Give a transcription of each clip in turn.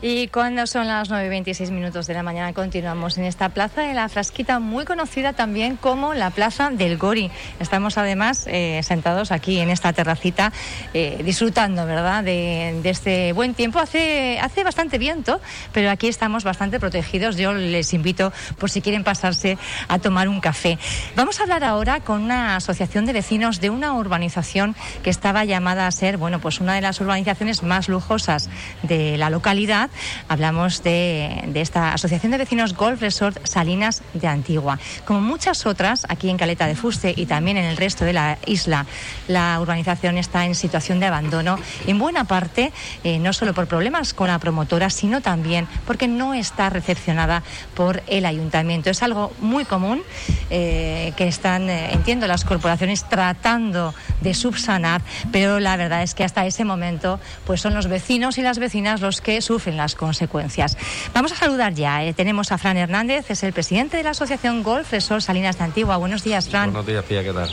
Y cuando son las 9.26 minutos de la mañana continuamos en esta plaza de la Frasquita, muy conocida también como la Plaza del Gori. Estamos además eh, sentados aquí en esta terracita eh, disfrutando, ¿verdad?, de, este buen tiempo. Hace, hace bastante viento, pero aquí estamos bastante protegidos. Yo les invito, por si quieren pasarse, a tomar un café. Vamos a hablar ahora con una asociación de vecinos de una urbanización que estaba llamada a ser, bueno, pues una de las urbanizaciones más lujosas de la localidad Hablamos de, esta Asociación de Vecinos Golf Resort Salinas de Antigua. Como muchas otras, aquí en Caleta de Fuste y también en el resto de la isla, la urbanización está en situación de abandono, en buena parte, eh, no solo por problemas con la promotora, sino también porque no está recepcionada por el ayuntamiento. Es algo muy común eh, que están, eh, entiendo, las corporaciones tratando de subsanar, pero la verdad es que hasta ese momento pues son los vecinos y las vecinas los que sufren las consecuencias. Vamos a saludar ya. Eh, tenemos a Fran Hernández, es el presidente de la Asociación Golf Resort Salinas de Antigua. Buenos días, Fran. Buenos días, Pía, ¿qué tal?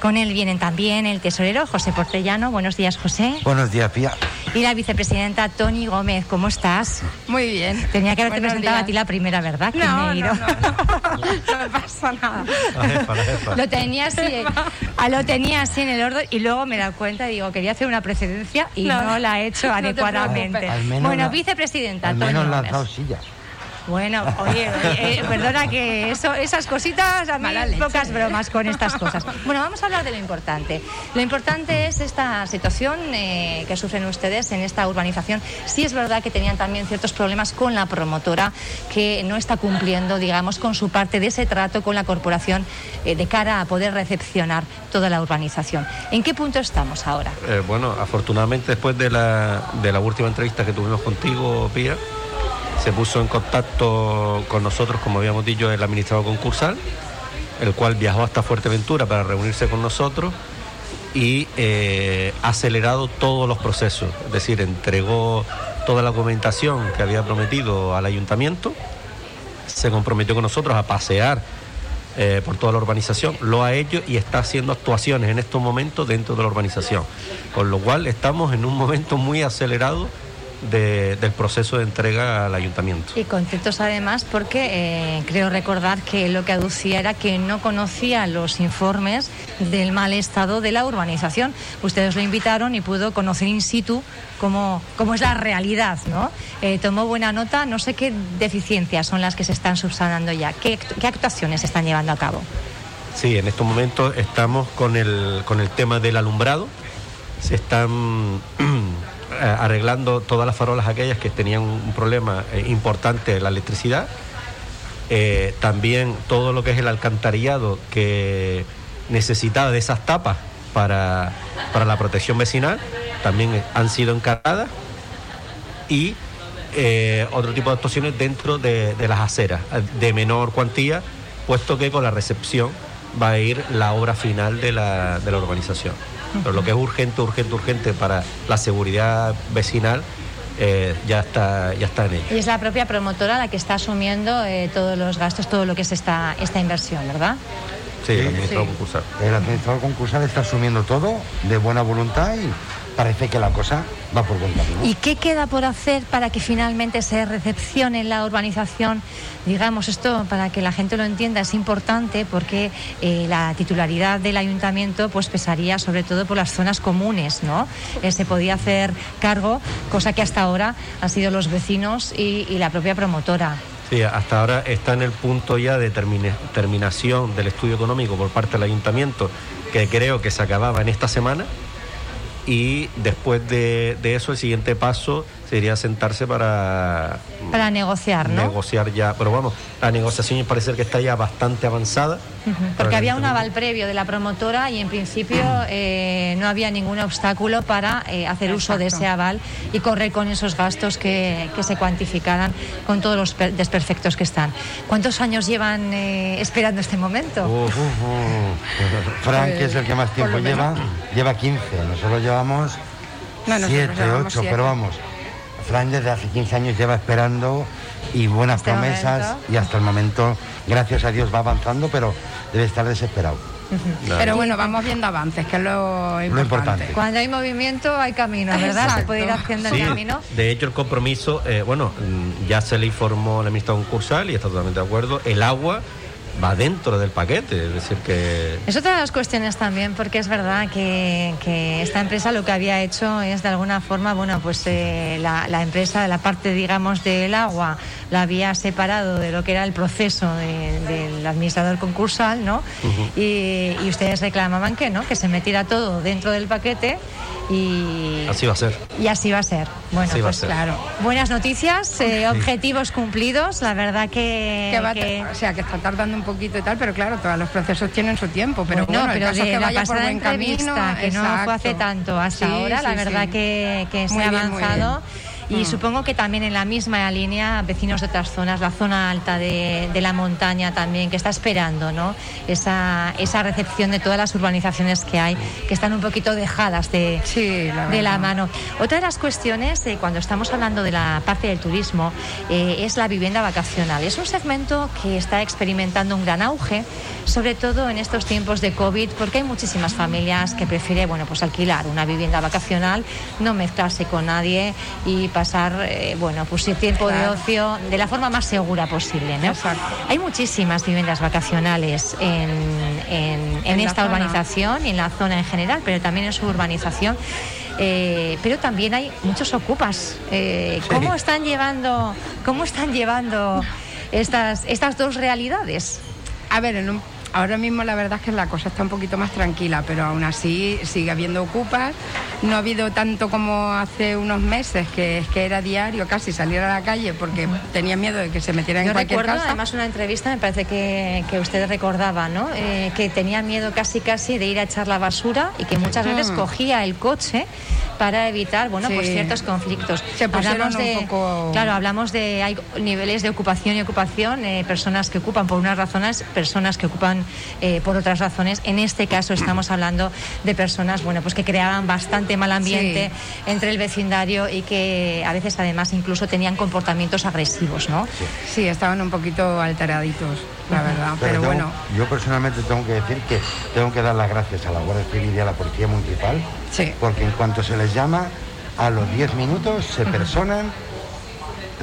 Con él vienen también el tesorero José Portellano. Buenos días, José. Buenos días, Pía. Y la vicepresidenta Tony Gómez. ¿Cómo estás? Muy bien. Tenía que haberte presentado a ti la primera, ¿verdad? No, no, no, no, me pasa nada. Lo tenía así, ah, lo tenía así en el orden y luego me da cuenta, digo, quería hacer una precedencia y no, la he hecho adecuadamente. Bueno, vicepresidenta. Al menos lanzado sillas. Bueno, oye, eh, perdona que eso, esas cositas, a mí pocas bromas con estas cosas. Bueno, vamos a hablar de lo importante. Lo importante es esta situación eh, que sufren ustedes en esta urbanización. Sí es verdad que tenían también ciertos problemas con la promotora que no está cumpliendo, digamos, con su parte de ese trato con la corporación eh, de cara a poder recepcionar toda la urbanización. ¿En qué punto estamos ahora? bueno, afortunadamente después de la, de la última entrevista que tuvimos contigo, Pía, se puso en contacto con nosotros, como habíamos dicho, el administrador concursal, el cual viajó hasta Fuerteventura para reunirse con nosotros y eh, acelerado todos los procesos, es decir, entregó toda la documentación que había prometido al ayuntamiento, se comprometió con nosotros a pasear eh, por toda la urbanización, lo ha hecho y está haciendo actuaciones en estos momentos dentro de la urbanización, con lo cual estamos en un momento muy acelerado del proceso de entrega al ayuntamiento. Y contentos además porque eh, creo recordar que lo que aducía era que no conocía los informes del mal estado de la urbanización. Ustedes lo invitaron y pudo conocer in situ cómo, cómo es la realidad, ¿no? Eh, tomó buena nota, no sé qué deficiencias son las que se están subsanando ya, qué, qué actuaciones se están llevando a cabo. Sí, en estos momentos estamos con el, con el tema del alumbrado. Se están arreglando todas las farolas aquellas que tenían un problema eh, importante de la electricidad. Eh, también todo lo que es el alcantarillado que necesitaba de esas tapas para, la protección vecinal también han sido encaradas y otro tipo de actuaciones dentro de, de, las aceras de menor cuantía, puesto que con la recepción va a ir la obra final de la, de la urbanización. Pero lo que es urgente, urgente, urgente para la seguridad vecinal, eh, ya está ya está en ello. Y es la propia promotora la que está asumiendo eh, todos los gastos, todo lo que es esta, esta inversión, ¿verdad? Sí, el administrador concursal. El administrador concursal está asumiendo todo de buena voluntad y parece que la cosa va por buen camino. ¿Y qué queda por hacer para que finalmente se recepcione la urbanización? Digamos, esto para que la gente lo entienda es importante porque eh, la titularidad del ayuntamiento pues pesaría sobre todo por las zonas comunes, ¿no? Eh, se podía hacer cargo, cosa que hasta ahora han sido los vecinos y, la propia promotora. Sí, hasta ahora está en el punto ya de terminación del estudio económico por parte del ayuntamiento, que creo que se acababa en esta semana y después de, eso el siguiente paso sería sentarse para... Para negociar, ¿no? Negociar ya, pero vamos, la negociación parece que está ya bastante avanzada. Porque había un aval previo de la promotora y en principio eh, no había ningún obstáculo para eh, hacer uso de ese aval y correr con esos gastos que, que, se cuantificaran con todos los desperfectos que están. ¿Cuántos años llevan eh, esperando este momento? Frank, es el que más tiempo lleva, lleva 15. Nosotros llevamos 7, 8, pero vamos Fran desde hace 15 años lleva esperando y buenas promesas y hasta el momento, gracias a Dios, va avanzando, pero debe estar desesperado. Pero bueno, vamos viendo avances, que es lo importante. Cuando hay movimiento hay camino, ¿verdad? Se puede ir haciendo el camino. De hecho, el compromiso, eh, bueno, mm, ya se le informó la ministra concursal y está totalmente de acuerdo. El agua va dentro del paquete, es decir que... Es otra de las cuestiones también, porque es verdad que, esta empresa lo que había hecho es de alguna forma, bueno, pues eh, la, la, empresa, la parte, digamos, del agua, la había separado de lo que era el proceso del administrador concursal, ¿no? y, y, ustedes reclamaban que no, que se metiera todo dentro del paquete y así va a ser. Y así va a ser. Bueno, pues claro. Buenas noticias, eh, objetivos cumplidos. La verdad que, que, o sea, que está tardando un poquito y tal, pero claro, todos los procesos tienen su tiempo. Pero bueno, pero de que vaya por buen camino, que no fue hace tanto hasta ahora. la verdad que, que se ha avanzado. Y mm. supongo que también en la misma línea, vecinos de otras zonas, la zona alta de, la montaña también, que está esperando ¿no? esa, esa recepción de todas las urbanizaciones que hay, que están un poquito dejadas de, la, de la mano. Otra de las cuestiones, eh, cuando estamos hablando de la parte del turismo, eh, es la vivienda vacacional. Es un segmento que está experimentando un gran auge, sobre todo en estos tiempos de COVID, porque hay muchísimas familias que prefieren bueno, pues alquilar una vivienda vacacional, no mezclarse con nadie y pasar, eh, bueno, pues el tiempo de ocio de la forma más segura posible, ¿no? Hay muchísimas viviendas vacacionales en, en, esta urbanización y en la zona en general, pero también en su urbanización. Eh, pero también hay muchos ocupas. Eh, ¿Cómo están llevando, cómo están llevando estas, estas dos realidades? A ver, en un Ahora mismo la verdad es que la cosa está un poquito más tranquila, pero aún así sigue habiendo ocupas. No ha habido tanto como hace unos meses, que es que era diario casi salir a la calle porque tenía miedo de que se metieran en cualquier recuerdo, Además, una entrevista, me parece que, que usted recordaba, ¿no? Eh, que tenía miedo casi casi de ir a echar la basura y que muchas veces cogía el coche para evitar, bueno, pues ciertos conflictos. Se hablamos de, un poco... Claro, hablamos de hay niveles de ocupación y ocupación, eh, personas que ocupan por unas razones, personas que ocupan eh, por otras razones. En este caso estamos hablando de personas, bueno, pues que creaban bastante mal ambiente entre el vecindario y que a veces además incluso tenían comportamientos agresivos, ¿no? Sí, estaban un poquito alteraditos, la verdad. Pero, bueno. Yo personalmente tengo que decir que tengo que dar las gracias a la Guardia Civil y a la Policía Municipal, porque en cuanto se les llama, a los 10 minutos se personan,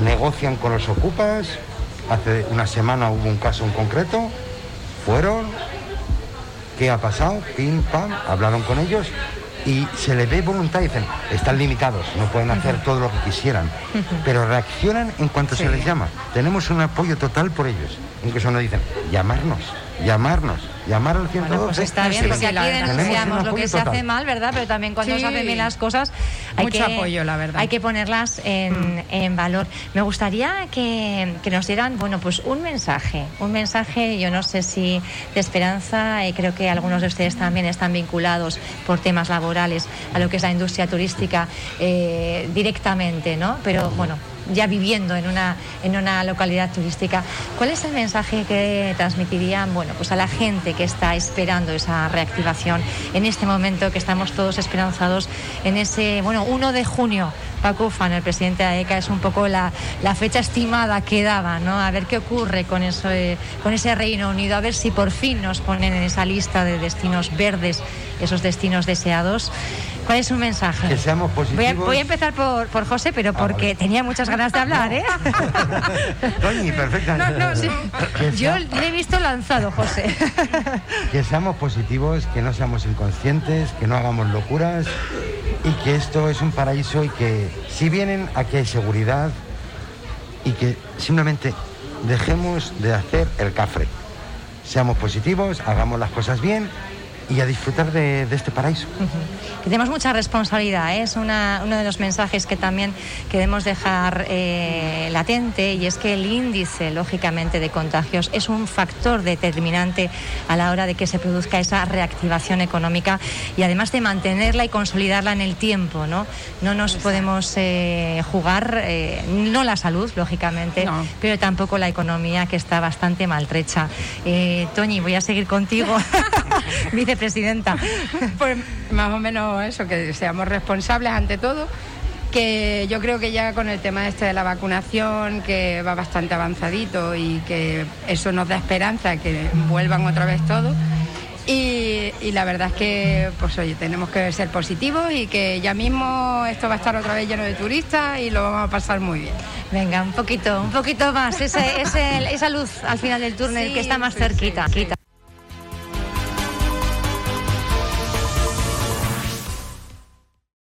negocian con los ocupas. Hace una semana hubo un caso en concreto fueron, ¿qué ha pasado? Pim, pam, hablaron con ellos y se les ve voluntad y dicen, están limitados, no pueden hacer todo lo que quisieran, pero reaccionan en cuanto se les llama. Tenemos un apoyo total por ellos. Incluso nos dicen, llamarnos, llamarnos, llamar al 112. pues está bien, porque aquí denunciamos lo que se hace mal, ¿verdad? Pero también cuando se hacen bien las cosas hay Mucho que, apoyo, la verdad. Hay que ponerlas en, mm. en valor. Me gustaría que, que, nos dieran, bueno, pues un mensaje, un mensaje, yo no sé si de esperanza, y creo que algunos de ustedes también están vinculados por temas laborales a lo que es la industria turística eh, directamente, ¿no? Pero bueno, ya viviendo en una, en una localidad turística. ¿Cuál es el mensaje que transmitirían bueno, pues a la gente que está esperando esa reactivación en este momento que estamos todos esperanzados en ese bueno, 1 de junio? Paco Ufan, el presidente de AECA, es un poco la, la, fecha estimada que daba, ¿no? A ver qué ocurre con, eso, eh, con ese Reino Unido, a ver si por fin nos ponen en esa lista de destinos verdes, esos destinos deseados. ¿Cuál es su mensaje? Que seamos positivos. Voy a, empezar por, por, José, pero ah, porque tenía muchas ganas de hablar, ¿eh? Toñi, perfecta. No, no, sí. Yo le he visto lanzado, José. que seamos positivos, que no seamos inconscientes, que no hagamos locuras y que esto es un paraíso y que si vienen aquí hay seguridad y que simplemente dejemos de hacer el cafre. Seamos positivos, hagamos las cosas bien y a disfrutar de, este paraíso. tenemos mucha responsabilidad, ¿eh? es una, uno de los mensajes que también queremos dejar eh, latente y es que el índice, lógicamente, de contagios es un factor determinante a la hora de que se produzca esa reactivación económica y además de mantenerla y consolidarla en el tiempo. No, no nos podemos eh, jugar, no la salud, lógicamente, pero tampoco la economía que está bastante maltrecha. Toñi, voy a seguir contigo. presidenta Pues más o menos eso, que seamos responsables ante todo que yo creo que ya con el tema este de la vacunación, que va bastante avanzadito y que eso nos da esperanza que vuelvan otra vez todos, Y, la verdad es que, pues oye, tenemos que ser positivos y que ya mismo esto va a estar otra vez lleno de turistas y lo vamos a pasar muy bien. Venga, un poquito, un poquito más, esa luz al final del túnel que está más cerquita.